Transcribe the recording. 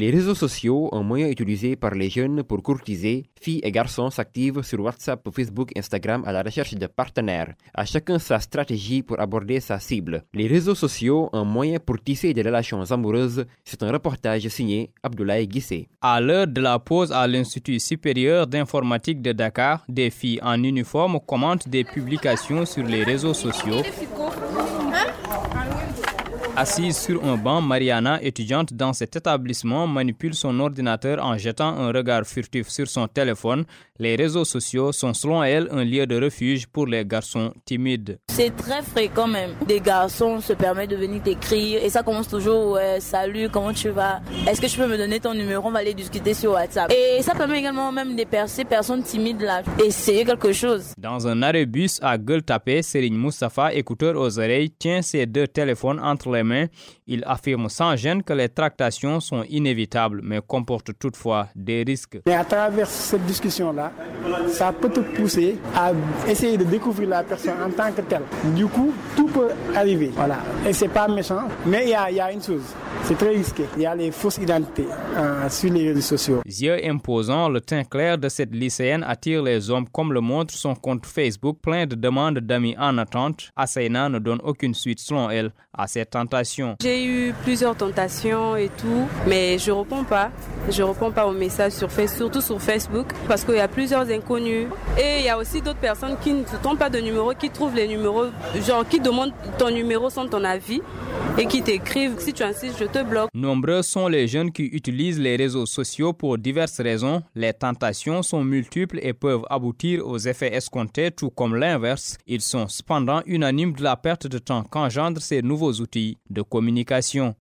Les réseaux sociaux, un moyen utilisé par les jeunes pour courtiser, filles et garçons s'activent sur WhatsApp, Facebook, Instagram à la recherche de partenaires. À chacun sa stratégie pour aborder sa cible. Les réseaux sociaux, un moyen pour tisser des relations amoureuses, c'est un reportage signé Abdoulaye Guissé. À l'heure de la pause à l'Institut supérieur d'informatique de Dakar, des filles en uniforme commentent des publications sur les réseaux sociaux Assise sur un banc, Mariana, étudiante dans cet établissement, manipule son ordinateur en jetant un regard furtif sur son téléphone. Les réseaux sociaux sont selon elle un lieu de refuge pour les garçons timides. C'est très fréquent même. Des garçons se permettent de venir t'écrire et ça commence toujours ouais, salut, comment tu vas? Est-ce que tu peux me donner ton numéro? On va aller discuter sur WhatsApp. Et ça permet également même de percer personnes timides là. Essayer quelque chose. Dans un arrêt bus à gueule tapée, Serigne Moustapha, écouteur aux oreilles, tient ses deux téléphones entre les il affirme sans gêne que les tractations sont inévitables, mais comportent toutefois des risques. Mais à travers cette discussion-là, ça peut te pousser à essayer de découvrir la personne en tant que telle. Du coup, tout peut arriver. Voilà. Et c'est pas méchant, mais il y, y a, une chose. C'est très risqué. Il y a les fausses identités euh, sur les réseaux sociaux. Yeux imposant, le teint clair de cette lycéenne attire les hommes comme le montre son compte Facebook plein de demandes d'amis en attente. Assaina ne donne aucune suite selon elle à ces tentations. J'ai eu plusieurs tentations et tout, mais je réponds pas. Je réponds pas aux messages sur Facebook, surtout sur Facebook, parce qu'il y a plusieurs inconnus. Et il y a aussi d'autres personnes qui ne se trompent pas de numéro, qui trouvent les numéros, genre qui demandent ton numéro sans ton avis et qui t'écrivent si tu insistes, je te bloque. Nombreux sont les jeunes qui utilisent les réseaux sociaux pour diverses raisons. Les tentations sont multiples et peuvent aboutir aux effets escomptés, tout comme l'inverse. Ils sont cependant unanimes de la perte de temps qu'engendrent ces nouveaux outils de communication.